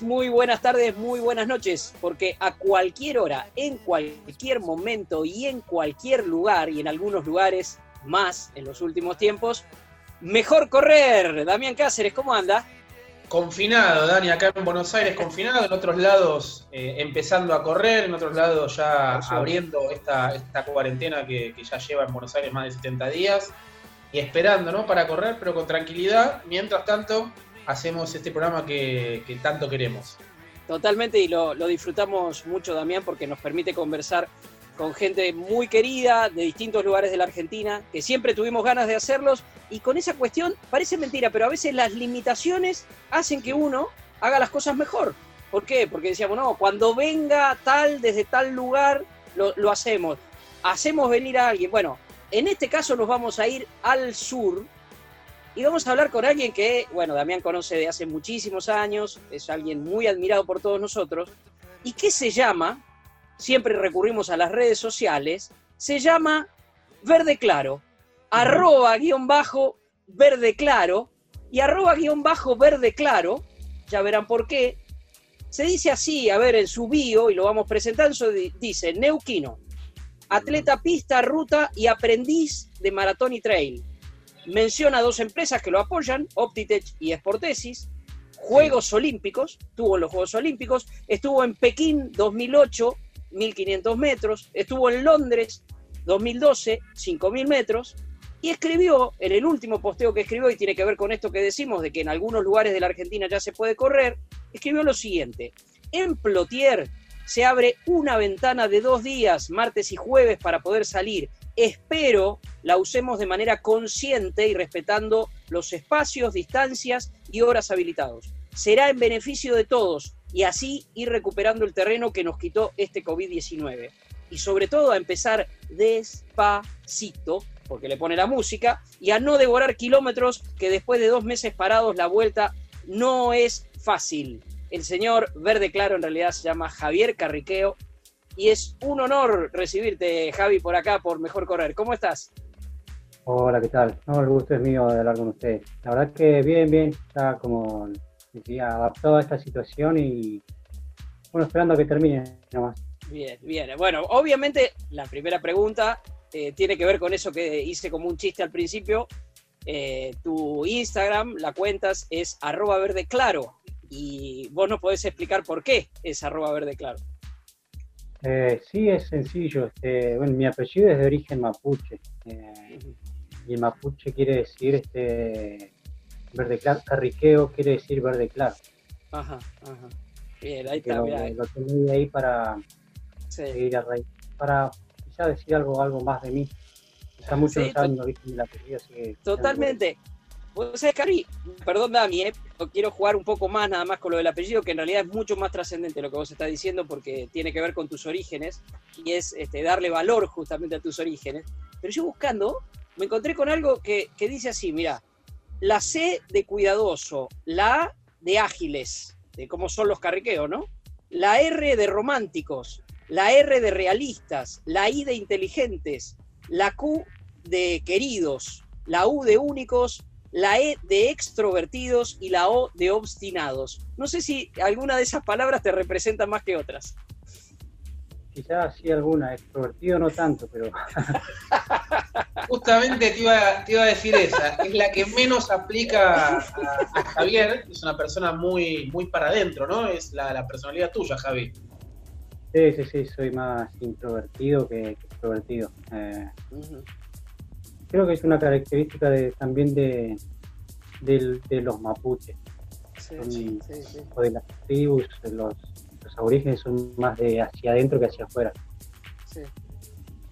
Muy buenas tardes, muy buenas noches, porque a cualquier hora, en cualquier momento y en cualquier lugar, y en algunos lugares más en los últimos tiempos, mejor correr. Damián Cáceres, ¿cómo anda? Confinado, Dani, acá en Buenos Aires confinado, en otros lados eh, empezando a correr, en otros lados ya abriendo esta, esta cuarentena que, que, ya lleva en Buenos Aires más de 70 días y esperando, ¿no? Para correr, pero con tranquilidad. Mientras tanto, hacemos este programa que, tanto queremos. Totalmente, y lo, disfrutamos mucho, Damián, porque nos permite conversar con gente muy querida de distintos lugares de la Argentina, que siempre tuvimos ganas de hacerlos, y con esa cuestión parece mentira, pero a veces las limitaciones hacen que uno haga las cosas mejor. ¿Por qué? Porque decíamos, no, cuando venga tal desde tal lugar, lo, lo hacemos. Hacemos venir a alguien. Bueno, en este caso nos vamos a ir al sur, y vamos a hablar con alguien que, bueno, Damián conoce de hace muchísimos años, es alguien muy admirado por todos nosotros, y que se llama, siempre recurrimos a las redes sociales, se llama Verde Claro, arroba guion bajo verde claro, y arroba guion bajo verde claro, ya verán por qué, se dice así, a ver, en su bio, y lo vamos presentando, dice, Neuquino, atleta pista, ruta y aprendiz de maratón y trail menciona dos empresas que lo apoyan, Optitech y Sportesis. Juegos Olímpicos, estuvo en los Juegos Olímpicos, estuvo en Pekín 2008, 1500 metros, estuvo en Londres 2012, 5000 metros, y escribió, en el último posteo que escribió, y tiene que ver con esto que decimos, de que en algunos lugares de la Argentina ya se puede correr, escribió lo siguiente, en Plotier se abre una ventana de dos días, martes y jueves, para poder salir espero la usemos de manera consciente y respetando los espacios, distancias y horas habilitados. Será en beneficio de todos y así ir recuperando el terreno que nos quitó este COVID-19. Y sobre todo a empezar despacito, porque le pone la música, y a no devorar kilómetros que después de dos meses parados la vuelta no es fácil. El señor Verde Claro en realidad se llama Javier Carriqueo y es un honor recibirte, Javi, por acá, por Mejor Correr. ¿Cómo estás? Hola, ¿qué tal? No, el gusto es mío de hablar con ustedes. La verdad que bien, bien, está como decía, adaptado a esta situación y bueno, esperando a que termine nomás. Bien, bien. Bueno, obviamente la primera pregunta eh, tiene que ver con eso que hice como un chiste al principio. Eh, tu Instagram, la cuentas, es arroba verde claro. Y vos nos podés explicar por qué es arroba verde claro. Eh, sí, es sencillo. Este, bueno, mi apellido es de origen mapuche. Eh, y mapuche quiere decir este verde claro. Carriqueo quiere decir verde claro. Ajá, ajá. Bien, ahí está. Lo, tengo ahí para seguir a raíz. Para quizá decir algo, algo más de mí. Está mucho sí, no origen del apellido. Totalmente. Vos sabés, Cari, perdón, Dami, eh, quiero jugar un poco más nada más con lo del apellido, que en realidad es mucho más trascendente lo que vos estás diciendo porque tiene que ver con tus orígenes y es este, darle valor justamente a tus orígenes. Pero yo buscando, me encontré con algo que, dice así, mira, la C de cuidadoso, la A de ágiles, de cómo son los carriqueos, ¿no? La R de románticos, la R de realistas, la I de inteligentes, la Q de queridos, la U de únicos, la E de extrovertidos y la O de obstinados. No sé si alguna de esas palabras te representa más que otras. Quizás sí alguna, extrovertido no tanto, pero... Justamente te iba, a decir esa, es la que menos aplica a, Javier, es una persona muy, muy para adentro, ¿no? Es la, personalidad tuya, Javi. Sí, sí, sí, soy más introvertido que, extrovertido. Eh, creo que es una característica de, también de, de, los mapuches. o de las tribus, los, los aborígenes son más de hacia adentro que hacia afuera.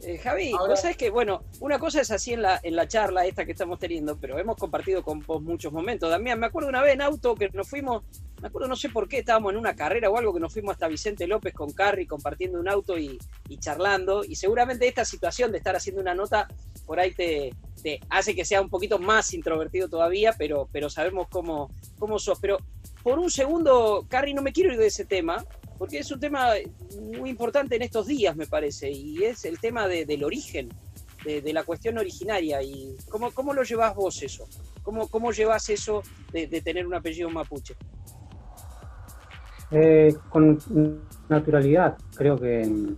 Eh, Javi, vos sabés que, bueno, una cosa es así en la, en la charla esta que estamos teniendo, pero hemos compartido con vos muchos momentos. También me acuerdo una vez en auto que nos fuimos, me acuerdo no sé por qué, estábamos en una carrera o algo que nos fuimos hasta Vicente López con Carri compartiendo un auto y, charlando. Y seguramente esta situación de estar haciendo una nota por ahí te, te hace que sea un poquito más introvertido todavía, pero, pero sabemos cómo, cómo sos. Pero por un segundo, Carri, no me quiero ir de ese tema, porque es un tema muy importante en estos días, me parece, y es el tema del origen, de, la cuestión originaria. y ¿Cómo, cómo lo llevas vos eso? ¿Cómo, cómo llevas eso de, tener un apellido mapuche? Eh, con naturalidad. Creo que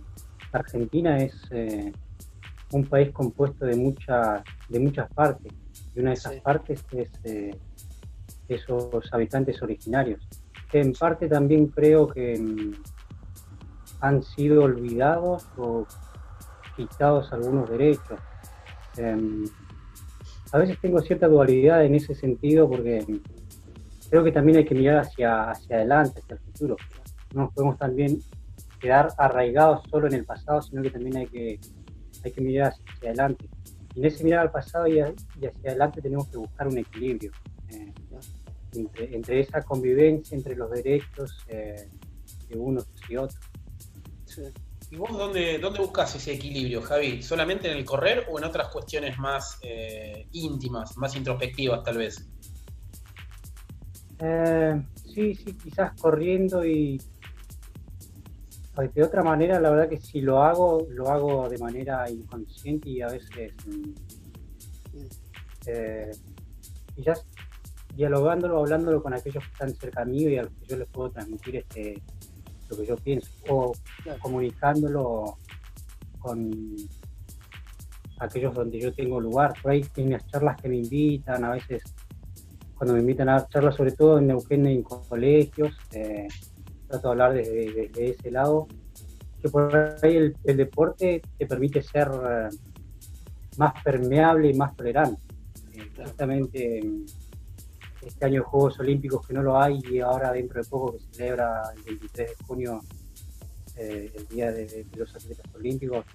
Argentina es eh, un país compuesto de, muchas de muchas partes, y una de esas partes es eh, esos habitantes originarios en parte también creo que mm, han sido olvidados o quitados algunos derechos. Em, a veces tengo cierta dualidad en ese sentido porque creo que también hay que mirar hacia, hacia adelante, hacia el futuro. No nos podemos también quedar arraigados solo en el pasado, sino que también hay que, hay que mirar hacia adelante. Y en ese mirar al pasado y, hacia adelante tenemos que buscar un equilibrio. Eh, entre, esa convivencia entre los derechos eh, de unos y otros. ¿Y vos dónde, dónde buscas ese equilibrio, Javi? ¿Solamente en el correr o en otras cuestiones más eh, íntimas, más introspectivas tal vez? Eh, sí, sí, quizás corriendo y de otra manera, la verdad que si lo hago, lo hago de manera inconsciente y a veces mm, eh, quizás dialogándolo, hablándolo con aquellos que están cerca mío y a los que yo les puedo transmitir este, lo que yo pienso, o comunicándolo con aquellos donde yo tengo lugar. Por ahí hay unas charlas que me invitan, a veces cuando me invitan a charlas, sobre todo en Neuquén en colegios, eh, trato de hablar desde, ese lado, que por ahí el, deporte te permite ser eh, más permeable y más tolerante. Eh, justamente este año Juegos Olímpicos que no lo hay y ahora dentro de poco que se celebra el 23 de junio eh, el Día de, los Atletas Olímpicos,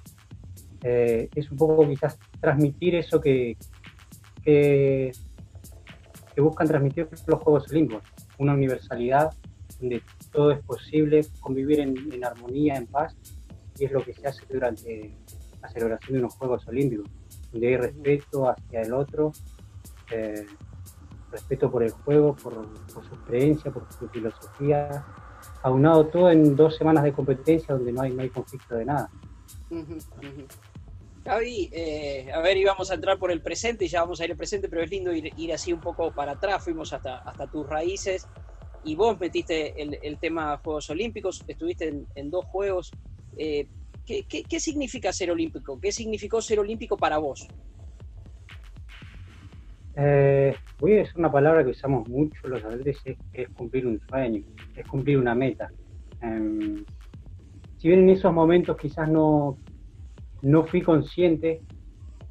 eh, es un poco quizás transmitir eso que, que, buscan transmitir los Juegos Olímpicos, una universalidad donde todo es posible, convivir en, armonía, en paz, y es lo que se hace durante la celebración de unos Juegos Olímpicos, donde hay respeto hacia el otro. Eh, respeto por el juego, por, su creencia, por su filosofía, aunado todo en dos semanas de competencia donde no hay, no hay conflicto de nada. Javi, eh, a ver, íbamos a entrar por el presente y ya vamos a ir al presente, pero es lindo ir, así un poco para atrás, fuimos hasta, hasta tus raíces y vos metiste el, el tema Juegos Olímpicos, estuviste en, dos Juegos. Eh, ¿qué, qué significa ser olímpico? ¿Qué significó ser olímpico para vos? Eh, es una palabra que usamos mucho los atletas, es, es cumplir un sueño, es cumplir una meta. Em, si bien en esos momentos quizás no, no fui consciente,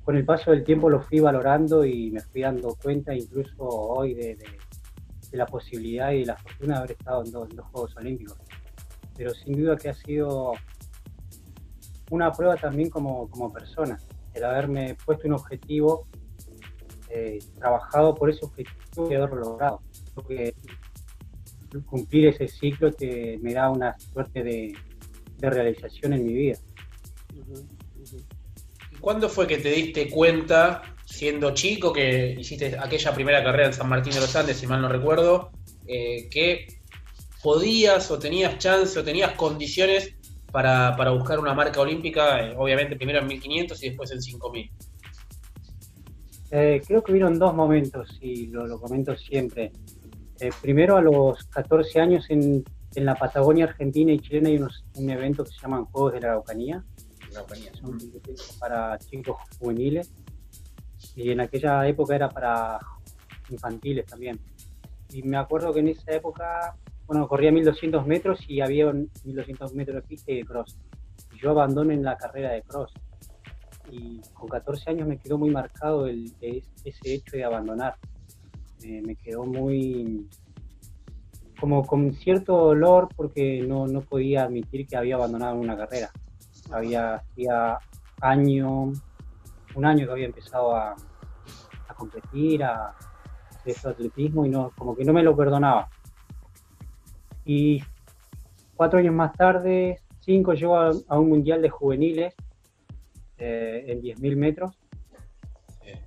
con el paso del tiempo lo fui valorando y me fui dando cuenta incluso hoy de, la posibilidad y de la fortuna de haber estado en dos, Juegos Olímpicos. Pero sin duda que ha sido una prueba también como, como persona, el haberme puesto un objetivo eh, trabajado por ese objetivo y haberlo logrado. Creo que cumplir ese ciclo que me da una suerte de, realización en mi vida. ¿Y cuándo fue que te diste cuenta, siendo chico, que hiciste aquella primera carrera en San Martín de los Andes, si mal no recuerdo, eh, que podías o tenías chance o tenías condiciones para, buscar una marca olímpica, eh, obviamente primero en 1500 y después en 5000? Eh, creo que vieron dos momentos y lo, comento siempre. Eh, primero, a los 14 años en, en, la Patagonia Argentina y Chilena hay unos, un evento que se llaman Juegos de la Araucanía. Son para chicos juveniles y en aquella época era para infantiles también. Y me acuerdo que en esa época, bueno, corría 1200 metros y había 1200 metros de pista y de cross. Y yo abandoné en la carrera de cross y con 14 años me quedó muy marcado el, ese hecho de abandonar. me quedó muy como con cierto dolor porque no, no podía admitir que había abandonado una carrera. Había hacía año, un año que había empezado a, a competir, a hacer atletismo y no, como que no me lo perdonaba. Y cuatro años más tarde, cinco, llego a, un mundial de juveniles eh, en 10.000 metros.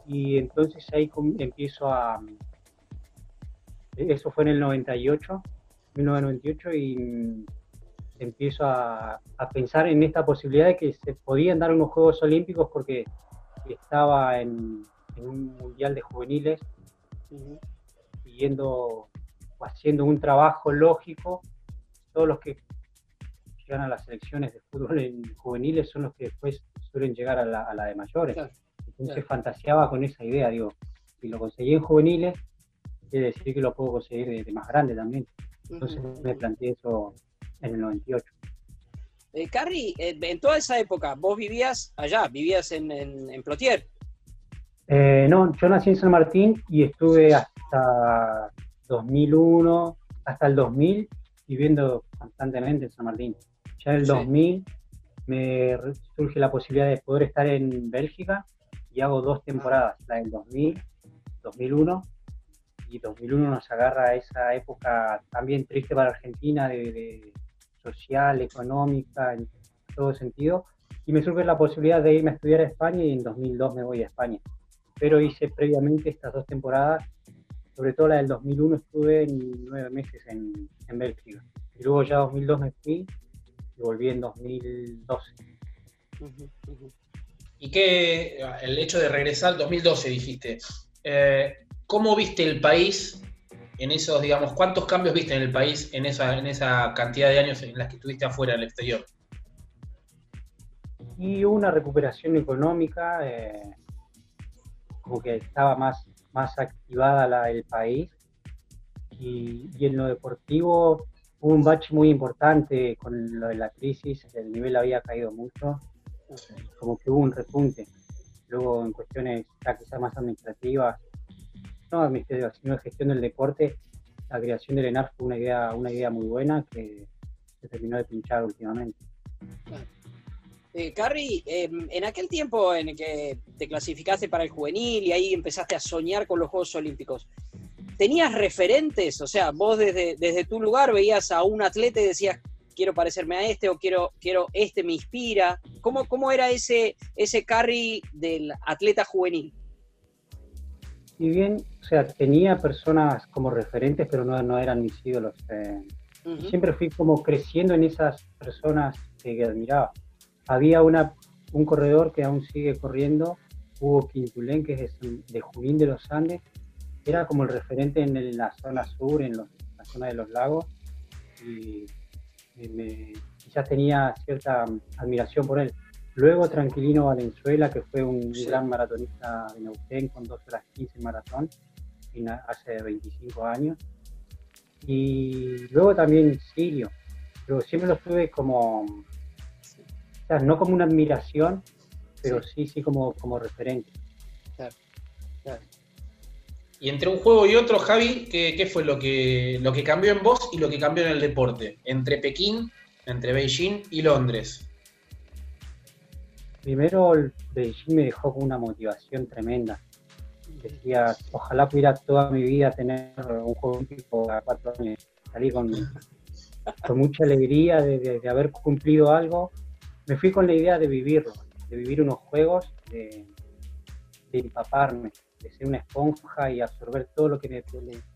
Y entonces ahí empiezo a... Eso fue en el 98, 1998, y empiezo a, pensar en esta posibilidad de que se podían dar unos Juegos Olímpicos porque estaba en, un mundial de juveniles, siguiendo o haciendo un trabajo lógico. Todos los que llegan a las selecciones de fútbol en juveniles son los que después suelen llegar a la, de mayores. Entonces fantaseaba con esa idea, digo, si lo conseguí en juveniles, quiere decir que lo puedo conseguir de, más grande también. Entonces me planteé eso en el 98. Eh, Carrie, eh, en toda esa época, vos vivías allá, vivías en, en, Plotier. Eh, no, yo nací en San Martín y estuve hasta 2001, hasta el 2000, viviendo constantemente en San Martín. Ya en el 2000 me surge la posibilidad de poder estar en Bélgica y hago dos temporadas, la del 2000, 2001 y 2001 nos agarra esa época también triste para Argentina de, social, económica, en todo sentido, y me surge la posibilidad de irme a estudiar a España y en 2002 me voy a España. Pero hice previamente estas dos temporadas, sobre todo la del 2001 estuve nueve meses en, en Bélgica, y luego ya 2002 me fui y volví en 2012. Y que el hecho de regresar al 2012, dijiste, eh, ¿cómo viste el país en esos, digamos, cuántos cambios viste en el país en esa, en esa cantidad de años en las que estuviste afuera del exterior? Y una recuperación económica, eh, como que estaba más, más activada la, el país. Y, y, en lo deportivo hubo un bache muy importante con lo de la crisis, el nivel había caído mucho, como que hubo un repunte. Luego en cuestiones quizás más administrativas, no administrativas, sino de gestión del deporte, la creación del ENAR fue una idea, una idea muy buena que se terminó de pinchar últimamente. Eh, Carrie, em, en aquel tiempo en el que te clasificaste para el juvenil y ahí empezaste a soñar con los Juegos Olímpicos, ¿tenías referentes? O sea, vos desde, desde tu lugar veías a un atleta y decías, quiero parecerme a este o quiero, quiero este me inspira. ¿Cómo, cómo era ese, ese Carrie del atleta juvenil? si bien, o sea, tenía personas como referentes, pero no, no eran mis ídolos. Eh, siempre fui como creciendo en esas personas que, admiraba. Había una, un corredor que aún sigue corriendo, Hugo Quintulén, que es de Junín de los Andes, era como el referente en la zona sur, en la zona de los lagos, y me, quizás tenía cierta admiración por él. Luego Tranquilino Valenzuela, que fue un gran maratonista de Neuquén con 2 horas 15 maratón hace 25 años. Y luego también Sirio, pero siempre lo tuve como, o sea, no como una admiración, pero sí, sí, como, como referente. Y entre un juego y otro, Javi, ¿qué, ¿qué, fue lo que, lo que cambió en vos y lo que cambió en el deporte? Entre Pekín, entre Beijing y Londres primero el Beijing me dejó con una motivación tremenda. Decía, ojalá pudiera toda mi vida tener un juego olímpico a cuatro años. Salí con, con mucha alegría de, haber cumplido algo. Me fui con la idea de vivirlo, de vivir unos juegos, de, empaparme, de ser una esponja y absorber todo lo que,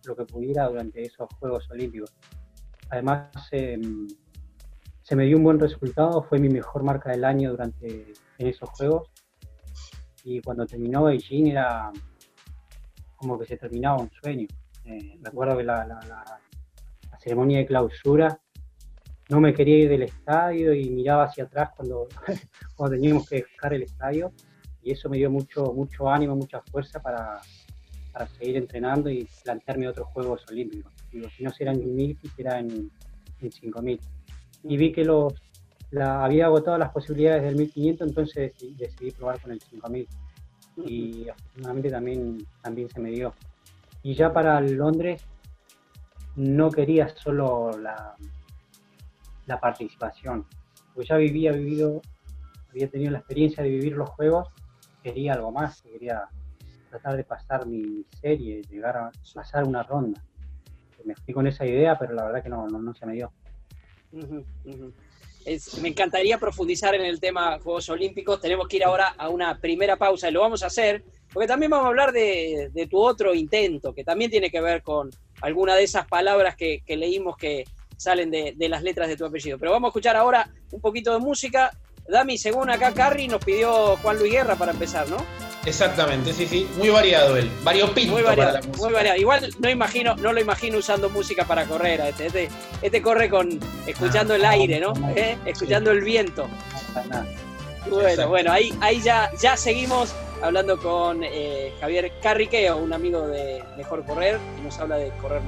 lo que pudiera durante esos Juegos Olímpicos. Además, em, se me dio un buen resultado, fue mi mejor marca del año durante en esos juegos. Y cuando terminó Beijing era como que se terminaba un sueño. Eh, recuerdo que la, la, ceremonia de clausura no me quería ir del estadio y miraba hacia atrás cuando, cuando teníamos que dejar el estadio y eso me dio mucho, mucho ánimo, mucha fuerza para, para seguir entrenando y plantearme otros Juegos Olímpicos. Digo, si no será en 1000, quisiera en, en 5000. Y vi que los la, había agotado las posibilidades del 1500, entonces decidí, probar con el 5000. Y afortunadamente también, también se me dio. Y ya para Londres no quería solo la, la participación, porque ya vivía, vivido, había tenido la experiencia de vivir los juegos, quería algo más, quería tratar de pasar mi serie, llegar a pasar una ronda. Me fui con esa idea, pero la verdad que no, no, se me dio. me encantaría profundizar en el tema Juegos Olímpicos. Tenemos que ir ahora a una primera pausa y lo vamos a hacer porque también vamos a hablar de, tu otro intento, que también tiene que ver con alguna de esas palabras que, leímos que salen de, de, las letras de tu apellido. Pero vamos a escuchar ahora un poquito de música. Dami, según acá Carrie, nos pidió Juan Luis Guerra para empezar, ¿no? Exactamente, sí, sí, muy variado él, variopinto muy variado, Muy variado. Igual no imagino, no lo imagino usando música para correr, este, este, este corre con escuchando el aire, ¿no? ¿Eh? Escuchando el viento. Bueno, bueno, ahí, ahí ya, ya seguimos hablando con eh, Javier Carriqueo, un amigo de Mejor Correr, y nos habla de correr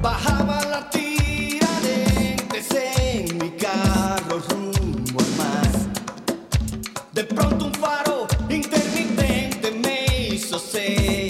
Bajaba la tira en mi carro. De pronto un faro Mejor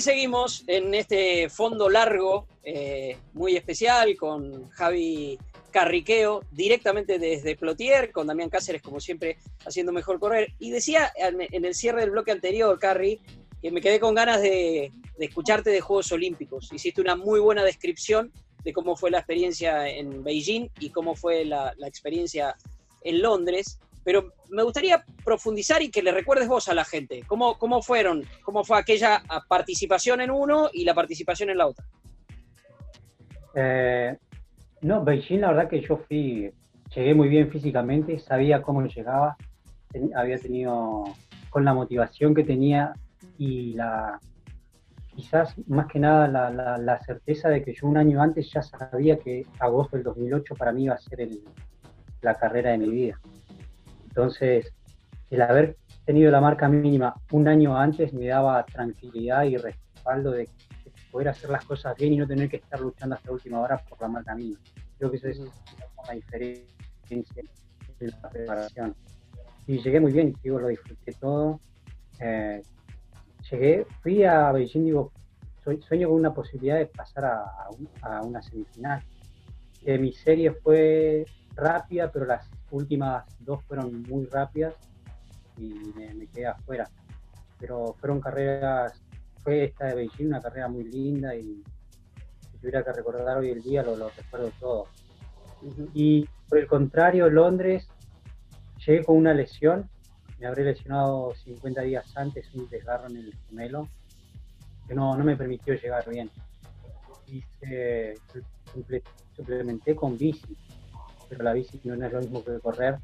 seguimos en este fondo largo, eh, muy especial, con Javi Carriqueo, directamente desde Plotier, con Damián Cáceres, como siempre, haciendo mejor correr. Y decía en, el cierre del bloque anterior, Carri, que me quedé con ganas de, escucharte de Juegos Olímpicos. Hiciste una muy buena descripción de cómo fue la experiencia en Beijing y cómo fue la experiencia en Londres. Pero me gustaría profundizar y que le recuerdes vos a la gente, cómo, cómo fueron, cómo fue aquella participación en uno y la participación en la otra. Eh, no, Beijing la verdad que yo fui, llegué muy bien físicamente, sabía cómo llegaba, había tenido, con la motivación que tenía y la, quizás más que nada la, certeza de que yo un año antes ya sabía que agosto del 2008 para mí iba a ser la carrera de mi vida. Entonces, el haber tenido la marca mínima un año antes me daba tranquilidad y respaldo de poder hacer las cosas bien y no tener que estar luchando hasta última hora por la marca mínima. Creo que eso es una diferencia en la preparación. Y llegué muy bien, digo, lo disfruté todo. Eh, llegué, fui a Beijing, digo, sueño con una posibilidad de pasar a, una semifinal. Eh, mi serie fue rápida, pero las últimas dos fueron muy rápidas y me, quedé afuera. Pero fueron carreras, fue esta de Beijing una carrera muy linda y si tuviera que recordar hoy el día lo, lo recuerdo todo. Y por el contrario, Londres, llegué con una lesión, me habré lesionado 50 días antes, un desgarro en el gemelo, que no, no me permitió llegar bien. Hice, suplementé con bici, pero la bici no es lo mismo que correr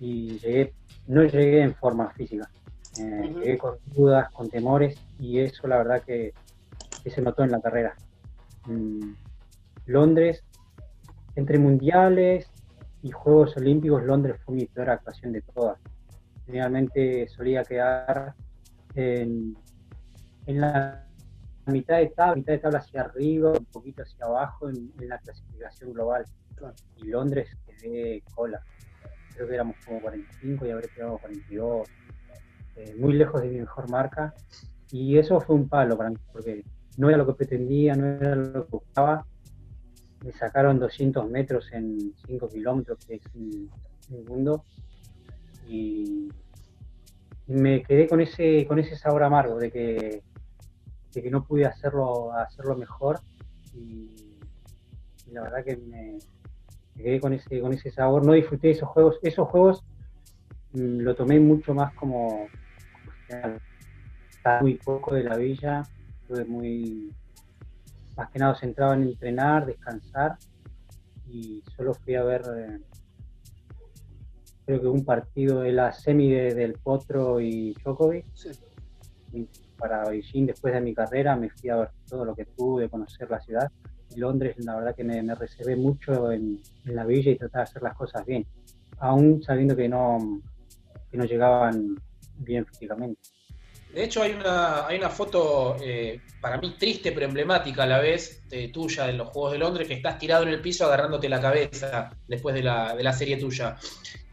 y llegué, no llegué en forma física. Eh, llegué con dudas, con temores y eso la verdad que, se notó en la carrera. Mm, Londres, entre mundiales y Juegos Olímpicos, Londres fue mi peor actuación de todas. Generalmente solía quedar en, en la mitad de tabla, mitad de tabla hacia arriba, un poquito hacia abajo en la clasificación global y Londres quedé cola. Creo que éramos como 45 y habré quedado 42. Eh, muy lejos de mi mejor marca. Y eso fue un palo para mí, porque no era lo que pretendía, no era lo que buscaba. Me sacaron 200 metros en 5 kilómetros, que es un, mundo. Y me quedé con ese, con ese sabor amargo de que, de que no pude hacerlo, hacerlo mejor. y la verdad que me, me quedé con ese, con ese sabor, no disfruté esos juegos, esos juegos mm, lo tomé mucho más como, muy poco de la villa, estuve muy más que nada centrado en entrenar, descansar y solo fui a ver eh, creo que un partido de la semi del Potro y Djokovic para Beijing después de mi carrera me fui a ver todo lo que pude conocer la ciudad Londres, la verdad que me, reservé mucho en, la villa y trataba de hacer las cosas bien, aún sabiendo que no, que no llegaban bien físicamente. De hecho, hay una, hay una foto eh, para mí triste pero emblemática a la vez tuya en los Juegos de Londres, que estás tirado en el piso agarrándote la cabeza después de la, de la serie tuya.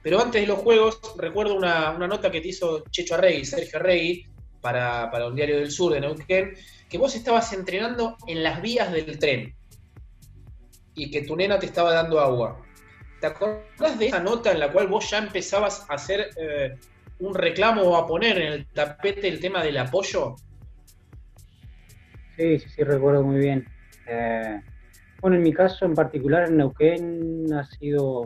Pero antes de los Juegos, recuerdo una, una nota que te hizo Checho Arregui, Sergio Arregui, para, para un diario del sur de Neuquén, que vos estabas entrenando en las vías del tren y que tu nena te estaba dando agua. ¿Te acordás de esa nota en la cual vos ya empezabas a hacer eh, un reclamo o a poner en el tapete el tema del apoyo? Sí, sí, sí, recuerdo muy bien. Eh, bueno, en mi caso en particular en Neuquén ha sido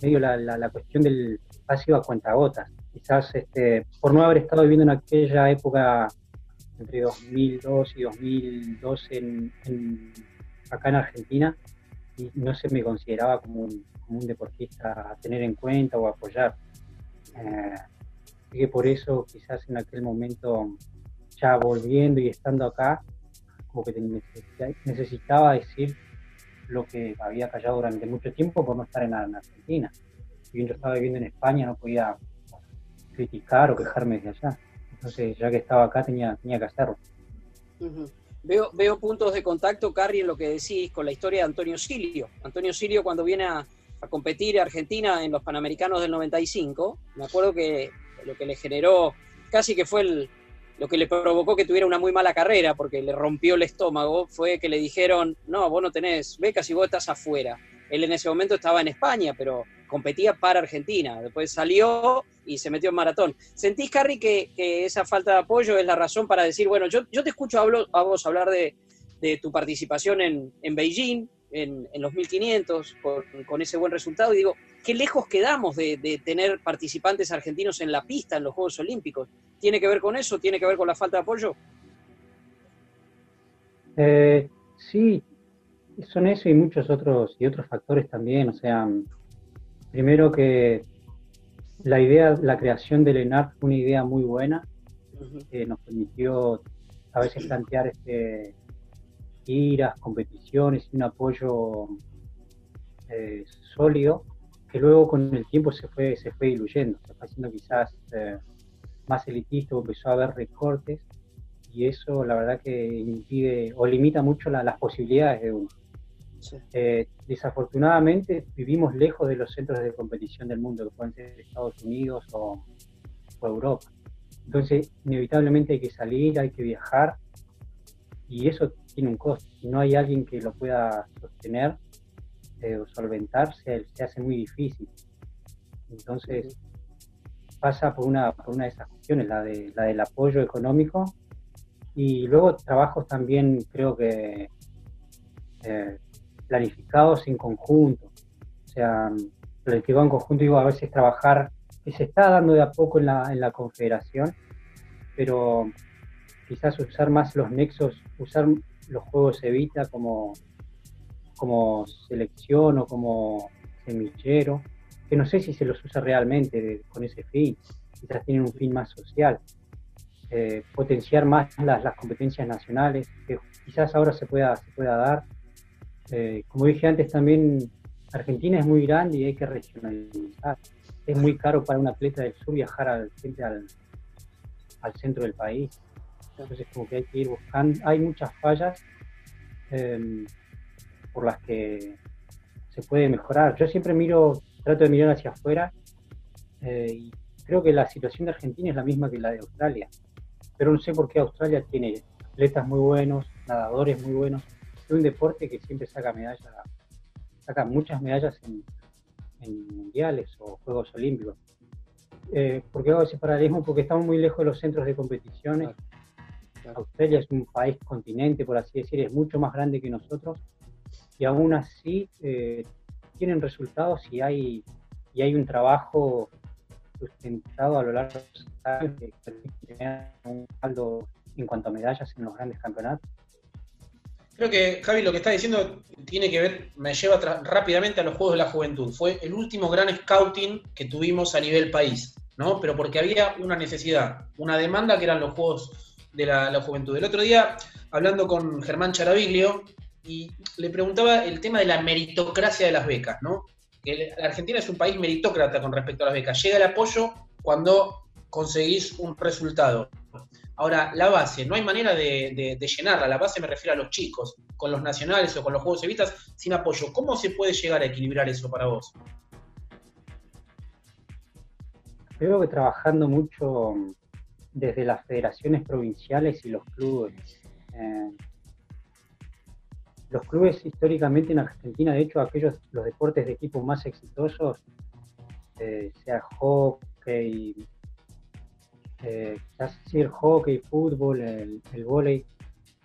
medio la, la, cuestión del ha sido a cuentagotas. Quizás este, por no haber estado viviendo en aquella época entre 2002 y 2012 en, en acá en Argentina y no se me consideraba como un, deportista a tener en cuenta o apoyar. Eh, que por eso quizás en aquel momento, ya volviendo y estando acá, como que necesitaba decir lo que había callado durante mucho tiempo por no estar en, Argentina. Si bien yo estaba viviendo en España, no podía criticar o quejarme desde allá. Entonces, ya que estaba acá, tenía, tenía que hacerlo. Veo, veo puntos de contacto, Carrie, en lo que decís con la historia de Antonio Silio. Antonio Silio, cuando viene a, a competir Argentina en los Panamericanos del 95, me acuerdo que lo que le generó, casi que fue el, lo que le provocó que tuviera una muy mala carrera, porque le rompió el estómago, fue que le dijeron, no, vos no tenés becas y vos estás afuera. Él en ese momento estaba en España, pero competía para Argentina. Después salió y se metió en maratón. ¿Sentís, Carrie, que, esa falta de apoyo es la razón para decir, bueno, yo, te escucho a vos hablar de, de tu participación en, en Beijing, en, los 1500, con, con, ese buen resultado, y digo, qué lejos quedamos de, de, tener participantes argentinos en la pista en los Juegos Olímpicos. ¿Tiene que ver con eso? ¿Tiene que ver con la falta de apoyo? Eh, sí, son eso y muchos otros y otros factores también. O sea, primero que la idea, la creación del ENAR fue una idea muy buena, que nos permitió a veces plantear este, giras, competiciones y un apoyo eh, sólido que luego con el tiempo se fue, se fue diluyendo, se fue haciendo quizás eh, más elitista, empezó a haber recortes y eso la verdad que impide o limita mucho la, las posibilidades de uno. Sí. Eh, desafortunadamente vivimos lejos de los centros de competición del mundo, que pueden ser Estados Unidos o, o Europa. Entonces, inevitablemente hay que salir, hay que viajar, y eso tiene un costo. Si no hay alguien que lo pueda sostener eh, o solventar, se, se, hace muy difícil. Entonces, pasa por una, por una de esas cuestiones, la, de, la del apoyo económico, y luego trabajos también creo que eh, planificados en conjunto. O sea, planificado en conjunto, digo, a veces trabajar, que se está dando de a poco en la, en la confederación, pero quizás usar más los nexos, usar los juegos Evita como, como selección o como semillero, que no sé si se los usa realmente con ese fin, quizás tienen un fin más social. Eh, potenciar más las, las, competencias nacionales, que quizás ahora se pueda, se pueda dar. Eh, como dije antes, también Argentina es muy grande y hay que regionalizar. Es muy caro para un atleta del sur viajar al, al, al centro del país. Entonces, como que hay que ir buscando. Hay muchas fallas eh, por las que se puede mejorar. Yo siempre miro, trato de mirar hacia afuera eh, y creo que la situación de Argentina es la misma que la de Australia. Pero no sé por qué Australia tiene atletas muy buenos, nadadores muy buenos. Es un deporte que siempre saca medallas, saca muchas medallas en, en mundiales o Juegos Olímpicos. Eh, ¿Por qué hago ese paralelismo? Porque estamos muy lejos de los centros de competiciones. Australia es un país continente, por así decir, es mucho más grande que nosotros y aún así eh, tienen resultados y hay, y hay un trabajo sustentado a lo largo de los años que permite tener un saldo en cuanto a medallas en los grandes campeonatos. Creo que Javi lo que está diciendo tiene que ver, me lleva rápidamente a los Juegos de la Juventud. Fue el último gran scouting que tuvimos a nivel país, ¿no? Pero porque había una necesidad, una demanda que eran los Juegos de la, juventud. El otro día, hablando con Germán Charaviglio, y le preguntaba el tema de la meritocracia de las becas, ¿no? Que la Argentina es un país meritócrata con respecto a las becas. Llega el apoyo cuando conseguís un resultado. Ahora, la base, no hay manera de, llenarla. La base me refiero a los chicos, con los nacionales o con los Juegos Evitas, sin apoyo. ¿Cómo se puede llegar a equilibrar eso para vos? Creo que trabajando mucho desde las federaciones provinciales y los clubes. Eh, los clubes históricamente en Argentina, de hecho, aquellos, los deportes de equipo más exitosos, eh, sea hockey, eh, el hockey, fútbol, el, el vóley,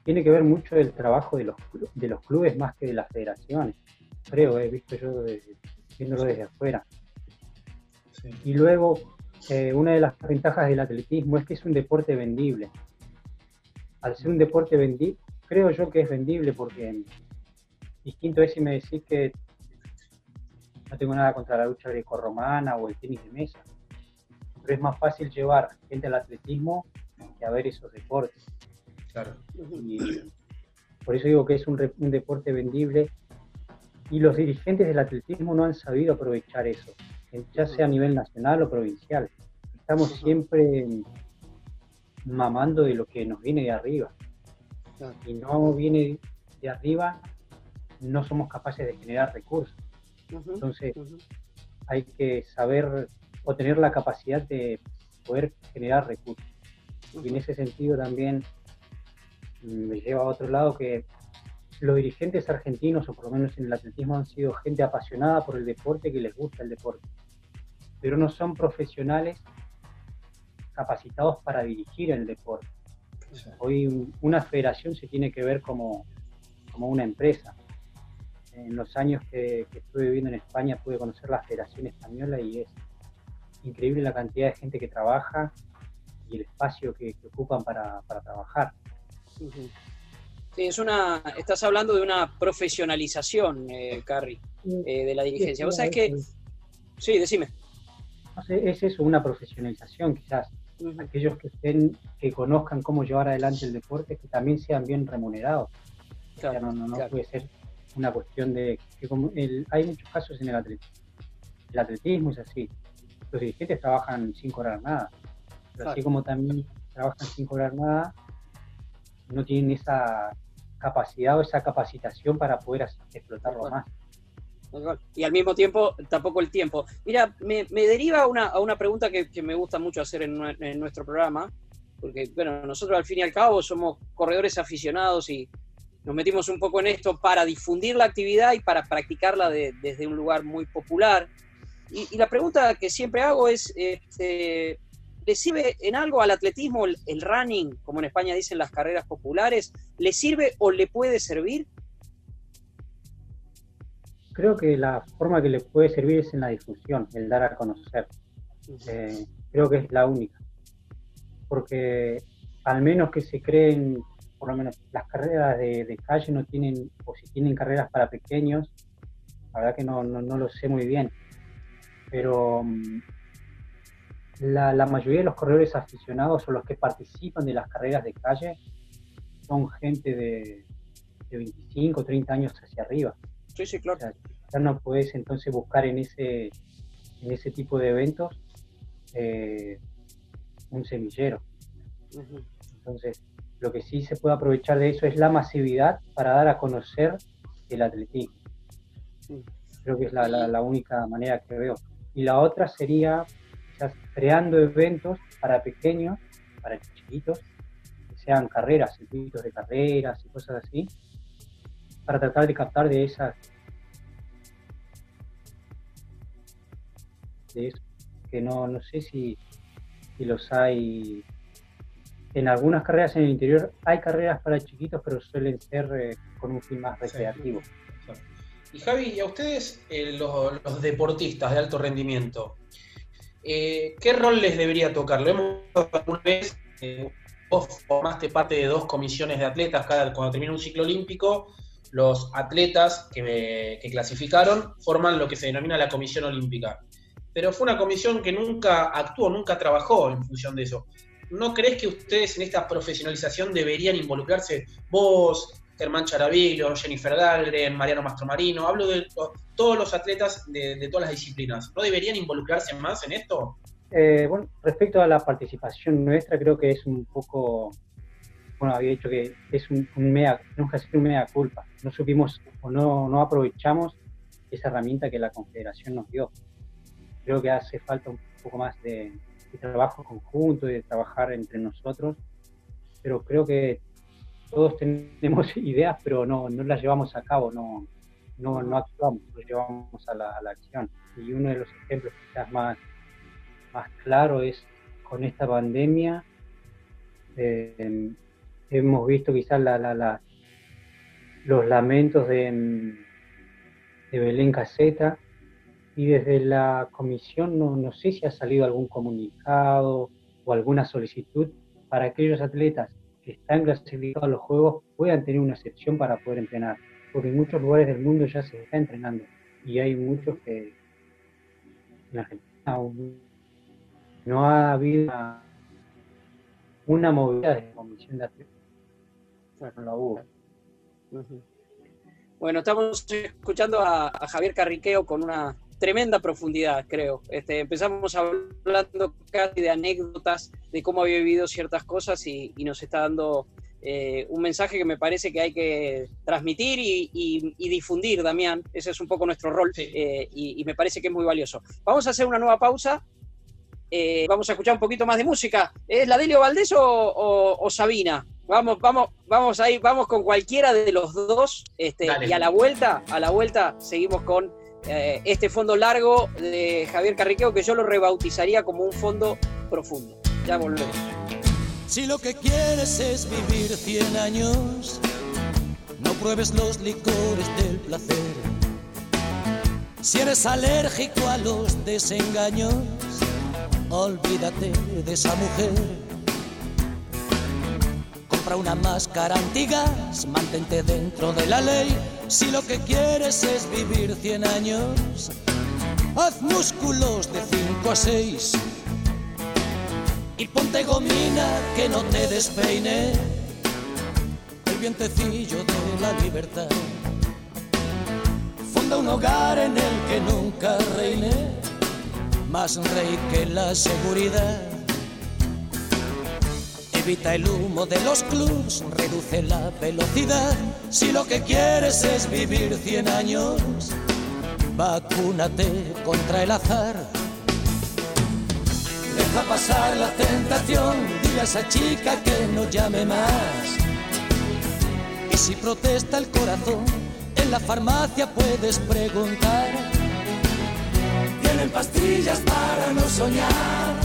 tiene que ver mucho del trabajo de los, de los clubes más que de las federaciones. Creo, he visto yo desde, viéndolo desde afuera. Sí. Y luego, eh, una de las ventajas del atletismo es que es un deporte vendible. Al ser un deporte vendible, creo yo que es vendible porque distinto es si me decís que no tengo nada contra la lucha grecorromana o el tenis de mesa, pero es más fácil llevar gente al atletismo que a ver esos deportes. Claro. Y por eso digo que es un, un deporte vendible y los dirigentes del atletismo no han sabido aprovechar eso, ya sea a nivel nacional o provincial. Estamos siempre mamando de lo que nos viene de arriba. Y no viene de arriba, no somos capaces de generar recursos. Entonces, hay que saber o tener la capacidad de poder generar recursos. Y en ese sentido también mm, me lleva a otro lado que los dirigentes argentinos, o por lo menos en el atletismo, han sido gente apasionada por el deporte, que les gusta el deporte, pero no son profesionales capacitados para dirigir el deporte. Hoy una federación se tiene que ver como, como una empresa. En los años que, estuve viviendo en España pude conocer la Federación Española y es increíble la cantidad de gente que trabaja y el espacio que, ocupan para, trabajar. Sí, es una, estás hablando de una profesionalización, eh, Carrie, eh, de la dirigencia. ¿Vos sabés que... Sí, decime. Es eso, una profesionalización quizás. Aquellos que estén, que conozcan cómo llevar adelante el deporte, que también sean bien remunerados. no, no, puede ser una cuestión de que como hay muchos casos en el atletismo. El atletismo es así. Los dirigentes trabajan sin cobrar nada. Pero así como también trabajan sin cobrar nada, no tienen esa capacidad o esa capacitación para poder explotarlo más. Y al mismo tiempo, tampoco el tiempo. Mira, me, deriva una, a una pregunta que, me gusta mucho hacer en, nuestro programa, porque, bueno, nosotros al fin y al cabo somos corredores aficionados y nos metimos un poco en esto para difundir la actividad y para practicarla desde un lugar muy popular. Y, la pregunta que siempre hago es, este, ¿le sirve en algo al atletismo el, running, como en España dicen las carreras populares? ¿Le sirve o le puede servir? Creo que la forma que le puede servir es en la difusión, el dar a conocer. Eh, creo que es la única. Porque al menos que se creen, por lo menos las carreras de, calle no tienen, o si tienen carreras para pequeños, la verdad que no, no lo sé muy bien. Pero mm, la, mayoría de los corredores aficionados o los que participan de las carreras de calle son gente de, 25 o 30 años hacia arriba. Sí, sí, claro. ya no puedes entonces buscar en ese, en ese tipo de eventos eh, un semillero. Entonces, lo que sí se puede aprovechar de eso es la masividad para dar a conocer el atletismo. Creo que es la, la única manera que veo. Y la otra sería creando eventos para pequeños, para chiquitos, que sean carreras, circuitos de carreras y cosas así, para tratar de captar de esas de eso, que no, no sé si, si los hay en algunas carreras en el interior hay carreras para chiquitos, pero suelen ser eh, con un fin más recreativo. Y Javi, ¿y a ustedes, eh, los, deportistas de alto rendimiento, eh, ¿qué rol les debería tocar? Lo hemos alguna vez, eh, vos formaste parte de dos comisiones de atletas, cada, cuando termina un ciclo olímpico, los atletas que, clasificaron forman lo que se denomina la comisión olímpica. Pero fue una comisión que nunca actuó, nunca trabajó en función de eso. ¿No crees que ustedes en esta profesionalización deberían involucrarse? Vos, Germán Charavillo, Jennifer Dahlgren, Mariano Mastromarino, hablo de todos los atletas de, todas las disciplinas. ¿No deberían involucrarse más en esto? Eh, bueno, respecto a la participación nuestra, creo que es un poco, bueno, había dicho que es un, mea, tenemos que hacer un mea culpa. No supimos o no, no aprovechamos esa herramienta que la Confederación nos dio. Creo que hace falta un poco más de, de trabajo conjunto, de trabajar entre nosotros, pero creo que todos tenemos ideas, pero no, no las llevamos a cabo, no, no, actuamos, no llevamos a la, acción. Y uno de los ejemplos quizás más, más claro es con esta pandemia. Eh, hemos visto quizás los lamentos de, de Belén Caseta y desde la comisión no, no sé si ha salido algún comunicado o alguna solicitud para aquellos atletas están clasificados a los juegos puedan tener una excepción para poder entrenar, porque en muchos lugares del mundo ya se está entrenando y hay muchos que en Argentina no ha habido una, movida de comisión de atletas. Bueno, estamos escuchando a, a Javier Carriqueo con una tremenda profundidad, creo. Este, empezamos hablando casi de anécdotas, de cómo había vivido ciertas cosas y, nos está dando eh, un mensaje que me parece que hay que transmitir y, difundir, Damián. Ese es un poco nuestro rol eh, y, me parece que es muy valioso. Vamos a hacer una nueva pausa. Eh, vamos a escuchar un poquito más de música. ¿Es la Delio Valdés o, Sabina? Vamos, vamos, vamos ahí, vamos con cualquiera de los dos. Este, y a la vuelta, a la vuelta, seguimos con este fondo largo de Javier Carriqueo, que yo lo rebautizaría como un fondo profundo. Ya volvemos. Si lo que quieres es vivir 100 años, no pruebes los licores del placer. Si eres alérgico a los desengaños, olvídate de esa mujer. Compra una máscara antigas, mantente dentro de la ley. Si lo que quieres es vivir 100 años, haz músculos de 5 a 6 y ponte gomina que no te despeine el vientecillo de la libertad. Funda un hogar en el que nunca reine más rey que la seguridad. Evita el humo de los clubs, reduce la velocidad. Si lo que quieres es vivir 100 años, vacúnate contra el azar Deja pasar la tentación, dile a esa chica que no llame más. Y si protesta el corazón, en la farmacia puedes preguntar. Tienen pastillas para no soñar.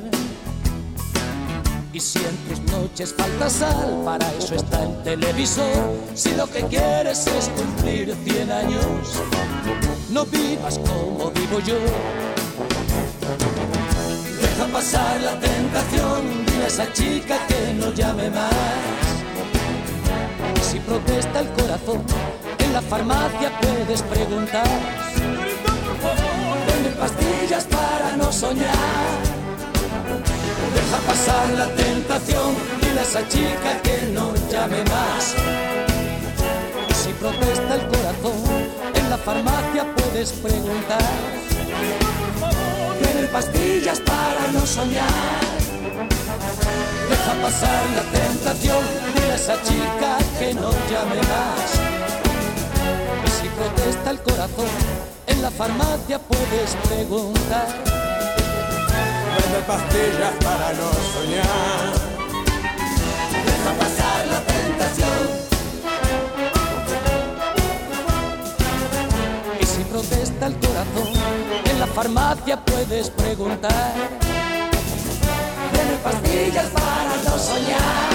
Y si en tus noches falta sal, para eso está el televisor. Si lo que quieres es cumplir 100 años, no vivas como vivo yo. Deja pasar la tentación, dile a esa chica que no llame más. Y si protesta el corazón, en la farmacia puedes preguntar. Venden pastillas para no soñar Deja pasar la tentación, dile a esa chica que no llame más. Si protesta el corazón, en la farmacia puedes preguntar. Tienen pastillas para no soñar. Deja pasar la tentación, dile a esa chica que no llame más. Si protesta el corazón, en la farmacia puedes preguntar de pastillas para no soñar. Deja pasar la tentación. Y si protesta el corazón, en la farmacia puedes preguntar. Tiene pastillas para no soñar.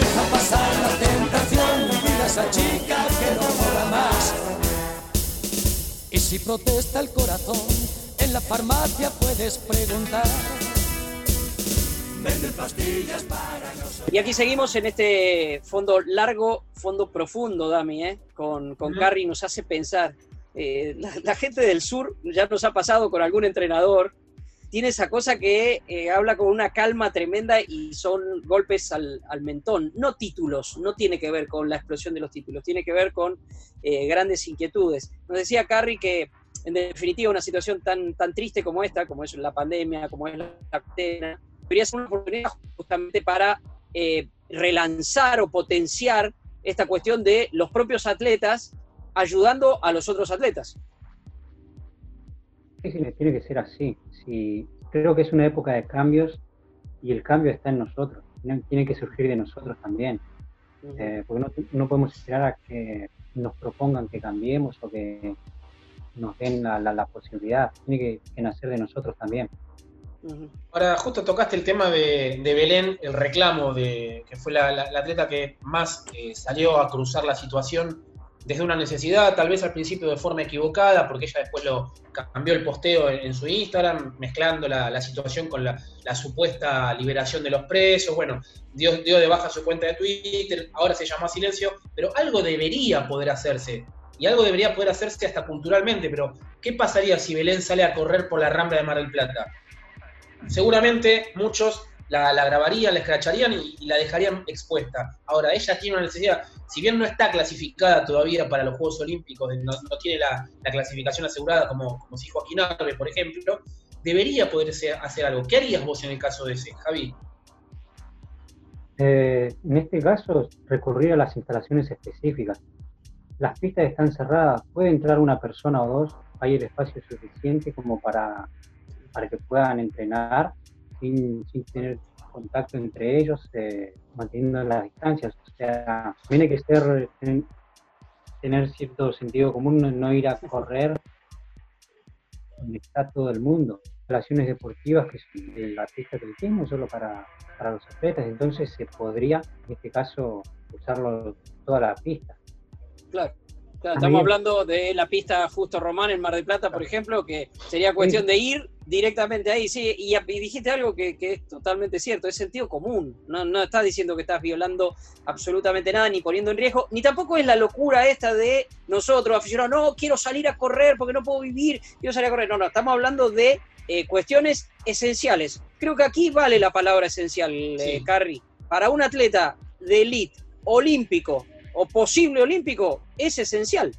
Deja pasar la tentación, mira esa chica que no mola más. Y si protesta el corazón, en la farmacia puedes preguntar. pastillas para Y aquí seguimos en este fondo largo, fondo profundo, Dami, ¿eh? con, con Carrie nos hace pensar. Eh, la, gente del sur ya nos ha pasado con algún entrenador, tiene esa cosa que eh, habla con una calma tremenda y son golpes al, mentón, no títulos, no tiene que ver con la explosión de los títulos, tiene que ver con eh, grandes inquietudes. Nos decía Carrie que en definitiva, una situación tan, tan triste como esta, como es la pandemia, como es la cuarentena, debería ser una oportunidad justamente para eh, relanzar o potenciar esta cuestión de los propios atletas ayudando a los otros atletas. Tiene que ser así. Sí, creo que es una época de cambios y el cambio está en nosotros. Tiene, que surgir de nosotros también. Eh, porque no, no podemos esperar a que nos propongan que cambiemos o que nos den la, la, posibilidad, tiene que, nacer de nosotros también. Ahora, justo tocaste el tema de, Belén, el reclamo de que fue la, atleta que más eh, salió a cruzar la situación desde una necesidad, tal vez al principio de forma equivocada, porque ella después lo cambió el posteo en, su Instagram, mezclando la, situación con la, supuesta liberación de los presos. Bueno, dio, dio de baja su cuenta de Twitter, ahora se llama silencio, pero algo debería poder hacerse. Y algo debería poder hacerse hasta culturalmente, pero ¿qué pasaría si Belén sale a correr por la rambla de Mar del Plata? Seguramente muchos la, grabarían, la escracharían y, la dejarían expuesta. Ahora, ella tiene una necesidad, si bien no está clasificada todavía para los Juegos Olímpicos, no, tiene la, clasificación asegurada como, como si Joaquín Arbe, por ejemplo, debería poder hacer algo. ¿Qué harías vos en el caso de ese, Javi? Eh, en este caso, recurrir a las instalaciones específicas. Las pistas están cerradas, puede entrar una persona o dos, hay el espacio suficiente como para, para que puedan entrenar sin, tener contacto entre ellos, eh, manteniendo las distancias. O sea, tiene que ser, tener cierto sentido común, no ir a correr donde está todo el mundo. Relaciones deportivas que son la pista que atletismo solo para, para los atletas, entonces se podría, en este caso, usarlo toda la pista. Claro estamos hablando de la pista Justo Román en Mar del Plata, por ejemplo, que sería cuestión de ir directamente ahí, sí, y, dijiste algo que, es totalmente cierto, es sentido común, no, no estás diciendo que estás violando absolutamente nada, ni poniendo en riesgo, ni tampoco es la locura esta de nosotros, aficionados, no, quiero salir a correr porque no puedo vivir, quiero salir a correr, no, no, estamos hablando de eh, cuestiones esenciales. Creo que aquí vale la palabra esencial, eh, Carrie. Para un atleta de elite, olímpico, o posible olímpico es esencial.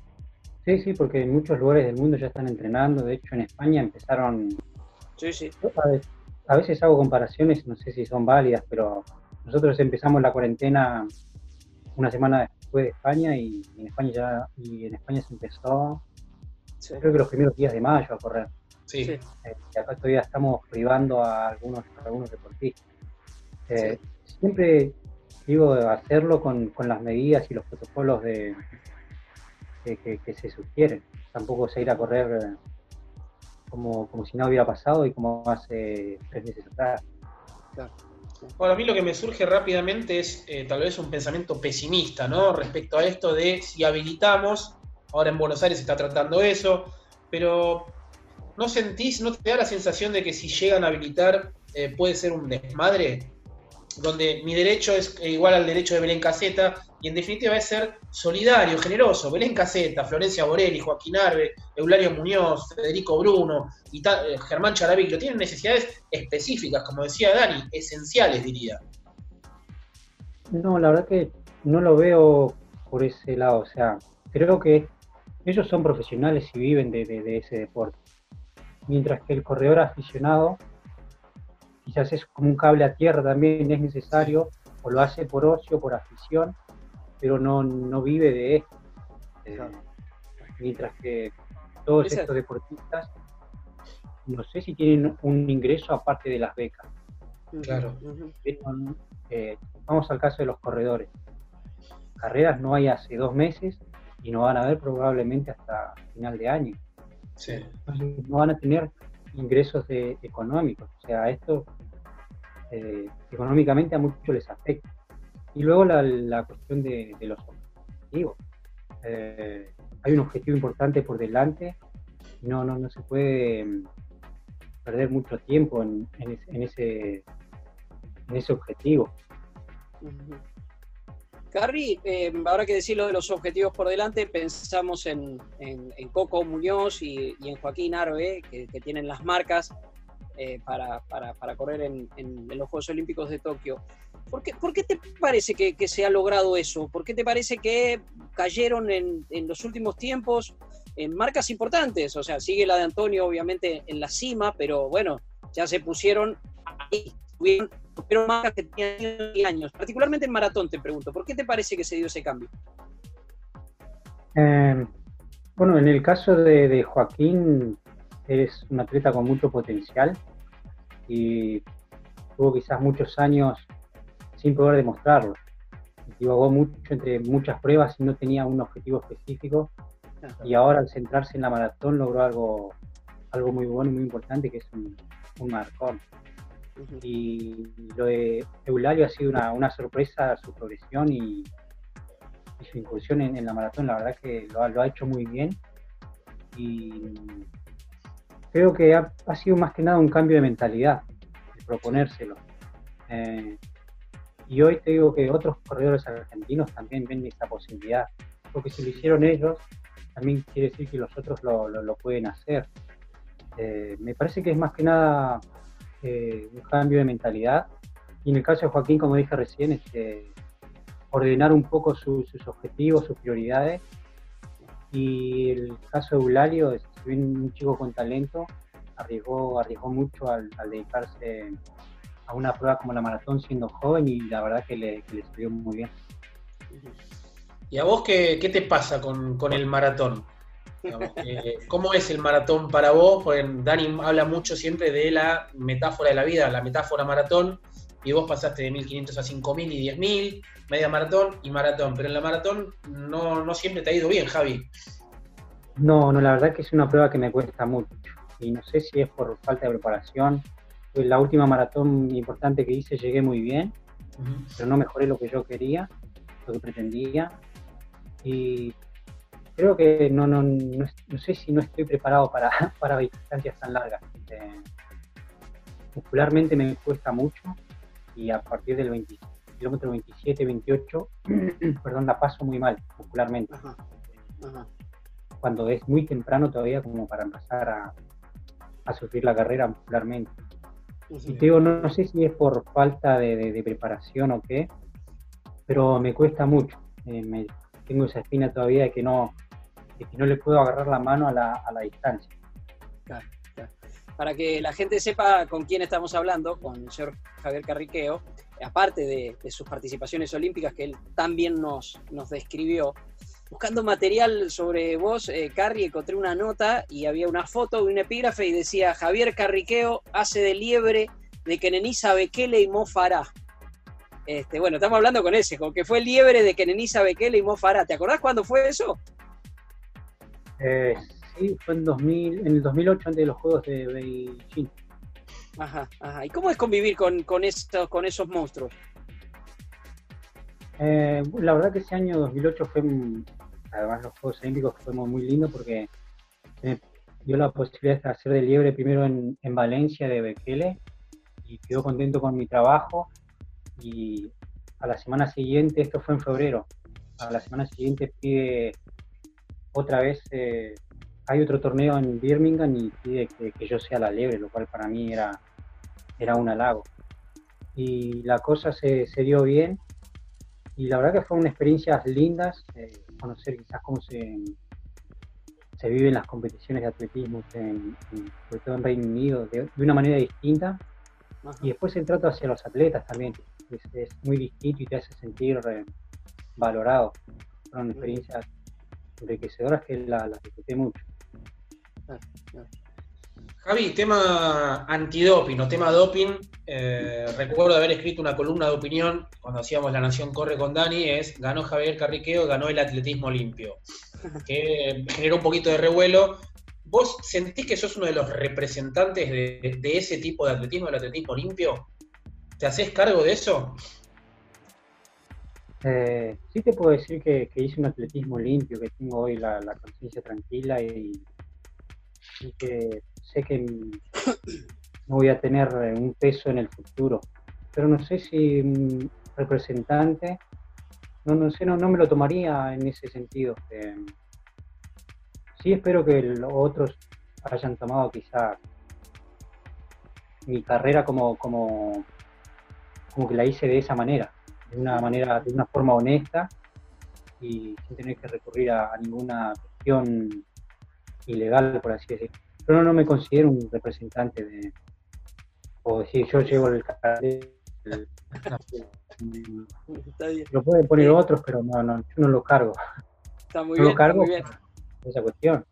Sí, sí, porque en muchos lugares del mundo ya están entrenando. De hecho, en España empezaron. Sí, sí. A veces hago comparaciones, no sé si son válidas, pero nosotros empezamos la cuarentena una semana después de España y en España ya y en España se empezó, creo que los primeros días de mayo a correr. Sí. Eh, y acá todavía estamos privando a algunos, algunos deportistas. Eh, siempre digo, hacerlo con, con, las medidas y los protocolos de, que, se sugieren. Tampoco se ir a correr eh, como, como si no hubiera pasado y como hace tres meses atrás. Bueno, a mí lo que me surge rápidamente es eh, tal vez un pensamiento pesimista, ¿no? Respecto a esto de si habilitamos, ahora en Buenos Aires se está tratando eso, pero ¿no sentís, no te da la sensación de que si llegan a habilitar eh, puede ser un desmadre? Donde mi derecho es igual al derecho de Belén Caseta, y en definitiva es ser solidario, generoso. Belén Caseta, Florencia Borelli, Joaquín Arbe, Eulario Muñoz, Federico Bruno y eh, Germán Charavic, tienen necesidades específicas, como decía Dani, esenciales, diría. No, la verdad que no lo veo por ese lado. O sea, creo que ellos son profesionales y viven de ese deporte. Mientras que el corredor aficionado quizás es como un cable a tierra también, es necesario, o lo hace por ocio, por afición, pero no, no vive de esto. Eh, mientras que todos estos deportistas, no sé si tienen un ingreso aparte de las becas. Claro. Eh, vamos al caso de los corredores. Carreras no hay hace dos meses y no van a haber probablemente hasta final de año. Sí. no van a tener ingresos de, económicos. O sea, esto eh, económicamente a muchos les afecta. Y luego la, cuestión de, los objetivos. Eh, hay un objetivo importante por delante no, no, no se puede mm, perder mucho tiempo en, ese, en ese objetivo. Eh, ahora que decir lo de los objetivos por delante, pensamos en, Coco Muñoz y, en Joaquín Arbe, que, tienen las marcas eh, para, correr en, los Juegos Olímpicos de Tokio. ¿Por qué, te parece que, se ha logrado eso? ¿Por qué te parece que cayeron en, los últimos tiempos en marcas importantes? O sea, sigue la de Antonio obviamente en la cima, pero bueno, ya se pusieron ahí, pero marcas que tenían años, particularmente en maratón, te pregunto, ¿por qué te parece que se dio ese cambio? Eh, bueno, en el caso de, Joaquín, es un atleta con mucho potencial y tuvo quizás muchos años sin poder demostrarlo. Divagó mucho entre muchas pruebas y no tenía un objetivo específico. Y ahora al centrarse en la maratón logró algo, algo muy bueno y muy importante, que es un, un marcón. Y lo de Eulalio ha sido una, sorpresa su progresión y, su incursión en, la maratón, la verdad que lo, ha hecho muy bien. Y creo que ha, sido más que nada un cambio de mentalidad, de proponérselo. Eh, y hoy te digo que otros corredores argentinos también ven esta posibilidad, porque si lo hicieron ellos, también quiere decir que los otros lo, pueden hacer. Eh, me parece que es más que nada eh, un cambio de mentalidad. Y en el caso de Joaquín, como dije recién, este, ordenar un poco sus objetivos, sus prioridades. Y el caso de Eulalio, es un chico con talento, arriesgó, arriesgó mucho al, dedicarse a una prueba como la maratón siendo joven y la verdad que le, que salió muy bien. ¿Y a vos qué, qué te pasa con, con el maratón? ¿Cómo es el maratón para vos? Porque Dani habla mucho siempre de la metáfora de la vida, la metáfora maratón, y vos pasaste de 1500 a 5000 y 10000, media maratón y maratón, pero en la maratón no, no siempre te ha ido bien, Javi. No, no, la verdad que es una prueba que me cuesta mucho, y no sé si es por falta de preparación. La última maratón importante que hice llegué muy bien, pero no mejoré lo que yo quería, lo que pretendía. Y creo que no, no, no, sé si no estoy preparado para, para distancias tan largas. Eh, muscularmente me cuesta mucho y a partir del 20, kilómetro 27, 28, perdón, la paso muy mal muscularmente. Cuando es muy temprano todavía como para empezar a, a sufrir la carrera muscularmente. Y te digo, no, sé si es por falta de, preparación o qué, pero me cuesta mucho. Eh, me, tengo esa espina todavía de que no, que no le puedo agarrar la mano a la, a la distancia. Claro, Para que la gente sepa con quién estamos hablando, con el señor Javier Carriqueo, aparte de, sus participaciones olímpicas que él también nos, nos describió, buscando material sobre vos, eh, Carri, encontré una nota y había una foto de un epígrafe y decía Javier Carriqueo hace de liebre de Kenenisa Bekele y Mo Farah. Este, bueno, estamos hablando con ese, con que fue liebre de Kenenisa Bekele y Mo Farah. ¿Te acordás cuándo fue eso? Eh, sí, fue en, 2000, en el 2008, antes de los Juegos de Beijing. Ajá, ajá. ¿Y cómo es convivir con, con, con esos monstruos? Eh, la verdad que ese año 2008 fue, además los Juegos Olímpicos fue muy lindo porque me dio la posibilidad de hacer de liebre primero en, en Valencia de Bekele y quedó contento con mi trabajo y a la semana siguiente, esto fue en febrero, a la semana siguiente pide otra vez eh, hay otro torneo en Birmingham y pide que, yo sea la liebre, lo cual para mí era, era un halago. Y la cosa se, se dio bien y la verdad que fueron experiencias lindas, eh, conocer quizás cómo se, se viven las competiciones de atletismo, en, sobre todo en Reino Unido, de, una manera distinta. Y después el trato hacia los atletas también, es, muy distinto y te hace sentir valorado. Fueron experiencias enriquecedoras que la, la disfruté mucho. Javi, tema antidoping o tema doping, eh, recuerdo haber escrito una columna de opinión cuando hacíamos La Nación Corre con Dani, es ganó Javier Carriqueo, ganó el atletismo limpio, que generó un poquito de revuelo. ¿Vos sentís que sos uno de los representantes de, ese tipo de atletismo, el atletismo limpio? ¿Te haces cargo de eso? Eh, sí te puedo decir que, hice un atletismo limpio, que tengo hoy la, conciencia tranquila y, que sé que no voy a tener eh, un peso en el futuro. Pero no sé si un representante, no, no sé, no, no me lo tomaría en ese sentido. sí espero que los otros hayan tomado quizá mi carrera como, como, como que la hice de esa manera de una manera, de una forma honesta y sin tener que recurrir a, ninguna cuestión ilegal, por así decirlo. Pero no, me considero un representante de, o decir, yo llevo el cartel. Lo pueden poner otros, pero no, no, yo no lo cargo. Está muy bien, lo cargo muy bien. esa cuestión.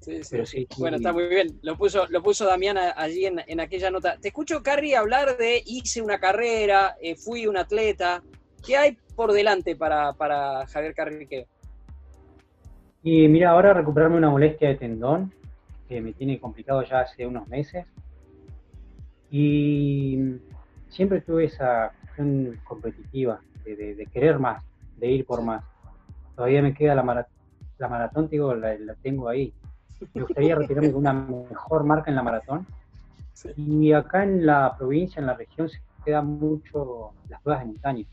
Sí, sí. Bueno, está muy bien. Lo puso, lo puso Damián allí en, aquella nota. Te escucho, Carrie, hablar de hice una carrera, eh, fui un atleta. ¿Qué hay por delante para, para Javier Carriqueo? Y mira, ahora recuperarme una molestia de tendón que me tiene complicado ya hace unos meses. Y siempre tuve esa cuestión competitiva, de, querer más, de ir por más. Todavía me queda la, maratón, digo, la, tengo ahí. Me gustaría retirarme con una mejor marca en la maratón. Y acá en la provincia, en la región, se quedan mucho las pruebas de montaña.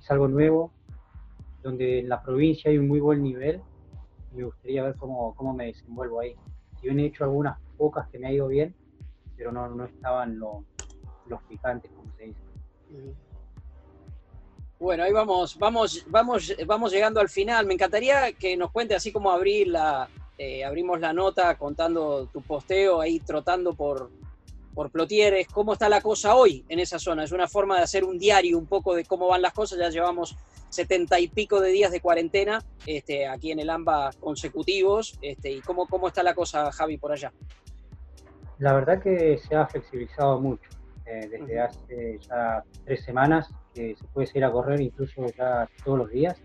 Es algo nuevo, donde en la provincia hay un muy buen nivel. me gustaría ver cómo, cómo me desenvuelvo ahí. Si bien he hecho algunas pocas que me ha ido bien, pero no, no estaban los, los picantes, como se dice. Bueno, ahí vamos, vamos, vamos, vamos llegando al final. Me encantaría que nos cuente así como abrir la, eh, abrimos la nota contando tu posteo ahí trotando por, por Plotieres, cómo está la cosa hoy en esa zona. Es una forma de hacer un diario un poco de cómo van las cosas. Ya llevamos setenta y pico de días de cuarentena este, aquí en el AMBA consecutivos. Este, ¿Y cómo, cómo está la cosa, Javi, por allá? La verdad que se ha flexibilizado mucho. Eh, desde hace ya tres semanas que se puede ir a correr incluso ya todos los días,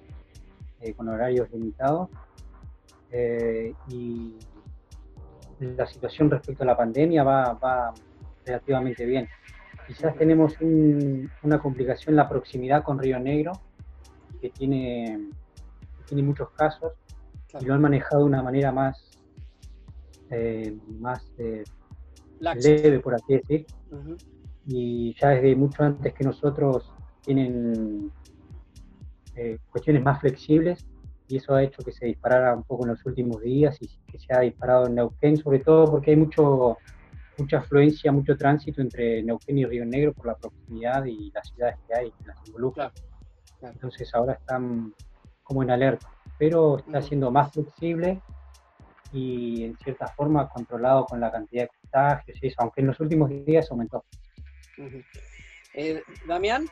eh, con horarios limitados. Eh, y la situación respecto a la pandemia va, va relativamente bien. Quizás tenemos una complicación en la proximidad con Río Negro, que tiene, tiene muchos casos y lo han manejado de una manera más, más leve, por así decir. Y ya desde mucho antes que nosotros tienen eh, cuestiones más flexibles y eso ha hecho que se disparara un poco en los últimos días y que se ha disparado en Neuquén, sobre todo porque hay mucho mucha afluencia, mucho tránsito entre Neuquén y Río Negro por la proximidad y las ciudades que hay, que las involucran. Entonces ahora están como en alerta, pero está siendo más flexible y en cierta forma controlado con la cantidad de contagios y eso, aunque en los últimos días aumentó. Eh, Damián.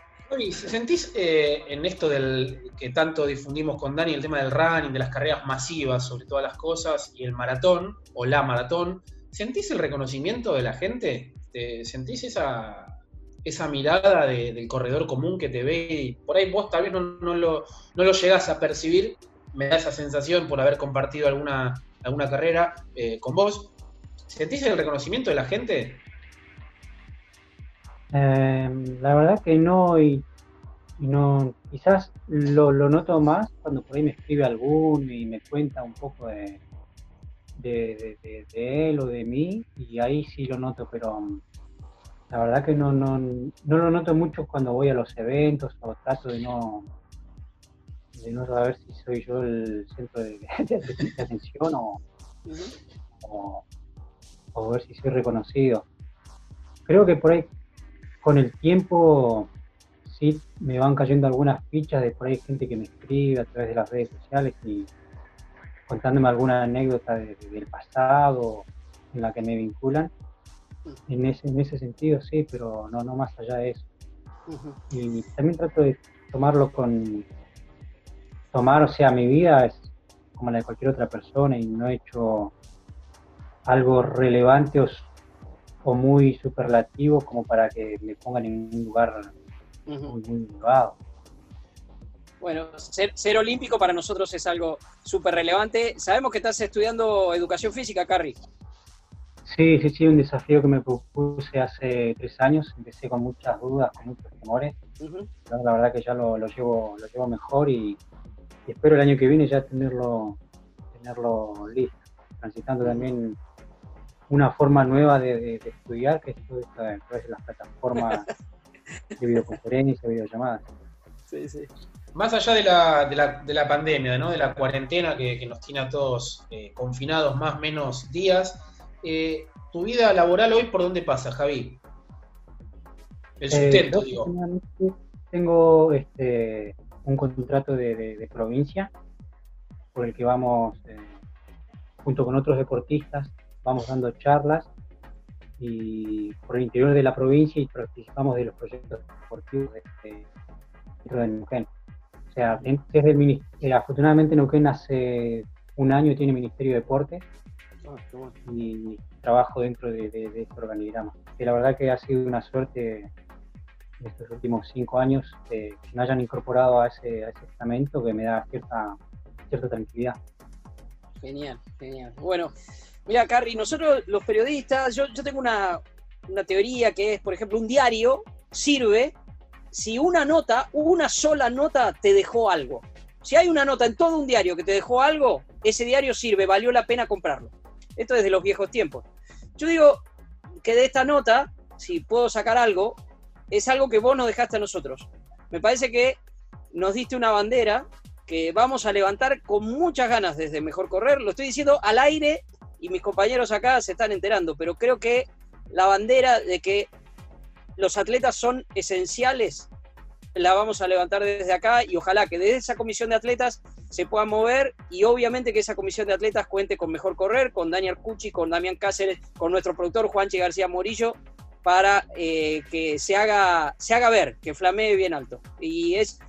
¿Sentís eh, en esto del que tanto difundimos con Dani, el tema del running, de las carreras masivas sobre todas las cosas, y el maratón, o la maratón, ¿sentís el reconocimiento de la gente? ¿Sentís esa, esa mirada del corredor común que te ve y por ahí vos tal vez no, lo, no lo llegás a percibir? Me da esa sensación por haber compartido alguna, alguna carrera eh, con vos. ¿Sentís el reconocimiento de la gente? Em, la verdad que no, y, no quizás lo, noto más cuando por ahí me escribe algún y me cuenta un poco de, de, él o de mí, y ahí sí lo noto, pero um, la verdad que no, no, no lo noto mucho cuando voy a los eventos o trato de no de no saber si soy yo el centro de, atención o, o, o ver si soy reconocido. Creo que por ahí con el tiempo sí me van cayendo algunas fichas de por ahí gente que me escribe a través de las redes sociales y contándome alguna anécdota del pasado en la que me vinculan. En ese, en ese sentido sí, pero no, no más allá de eso. Y también trato de tomarlo con... Tomar, o sea, mi vida es como la de cualquier otra persona y no he hecho algo relevante o o muy superlativo como para que me pongan en un lugar muy, muy elevado. Bueno, ser, olímpico para nosotros es algo súper relevante. Sabemos que estás estudiando educación física, Carrie. Sí, sí, sí, un desafío que me propuse hace tres años. Empecé con muchas dudas, con muchos temores. pero la verdad que ya lo, llevo, lo llevo mejor y, espero el año que viene ya tenerlo, tenerlo listo. Transitando también una forma nueva de, estudiar, que es todo esto a través de las plataformas de videoconferencia, videollamadas. Sí, sí. Más allá de la, de la, de la pandemia, ¿no? de la cuarentena que, nos tiene a todos eh, confinados más o menos días, eh, ¿tu vida laboral hoy por dónde pasa, Javi? El sustento, eh, digo. Tengo este, un contrato de, de, provincia por el que vamos, junto con otros deportistas, vamos dando charlas y por el interior de la provincia y participamos de los proyectos deportivos de, dentro de Neuquén. O sea, desde el eh, afortunadamente Neuquén hace un año tiene Ministerio de Y trabajo dentro de, este organigrama. Que la verdad que ha sido una suerte estos últimos cinco años que me hayan incorporado a ese, a ese estamento que me da cierta, cierta tranquilidad. Genial, genial. Bueno, Mira, Carrie, nosotros los periodistas, yo, tengo una, una teoría que es, por ejemplo, un diario sirve si una nota, una sola nota te dejó algo. Si hay una nota en todo un diario que te dejó algo, ese diario sirve, valió la pena comprarlo. Esto es de los viejos tiempos. Yo digo que de esta nota, si puedo sacar algo, es algo que vos nos dejaste a nosotros. Me parece que nos diste una bandera que vamos a levantar con muchas ganas desde Mejor Correr. Lo estoy diciendo al aire y mis compañeros acá se están enterando, pero creo que la bandera de que los atletas son esenciales la vamos a levantar desde acá y ojalá que desde esa comisión de atletas se pueda mover y obviamente que esa comisión de atletas cuente con Mejor Correr, con Daniel Cucci, con Damián Cáceres, con nuestro productor Juanchi García Morillo, para eh, que se haga, se haga ver, que flamee bien alto. Y es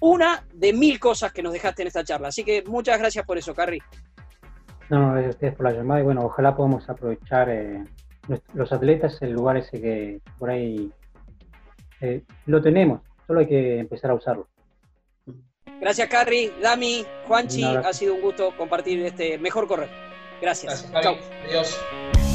una de mil cosas que nos dejaste en esta charla. Así que muchas gracias por eso, Carri. No, gracias a ustedes por la llamada y bueno, ojalá podamos aprovechar eh, los atletas el lugar ese que por ahí eh, lo tenemos, solo hay que empezar a usarlo. Gracias, Carri, Dami, Juanchi, ha sido un gusto compartir este mejor correr. Gracias. Gracias Adiós.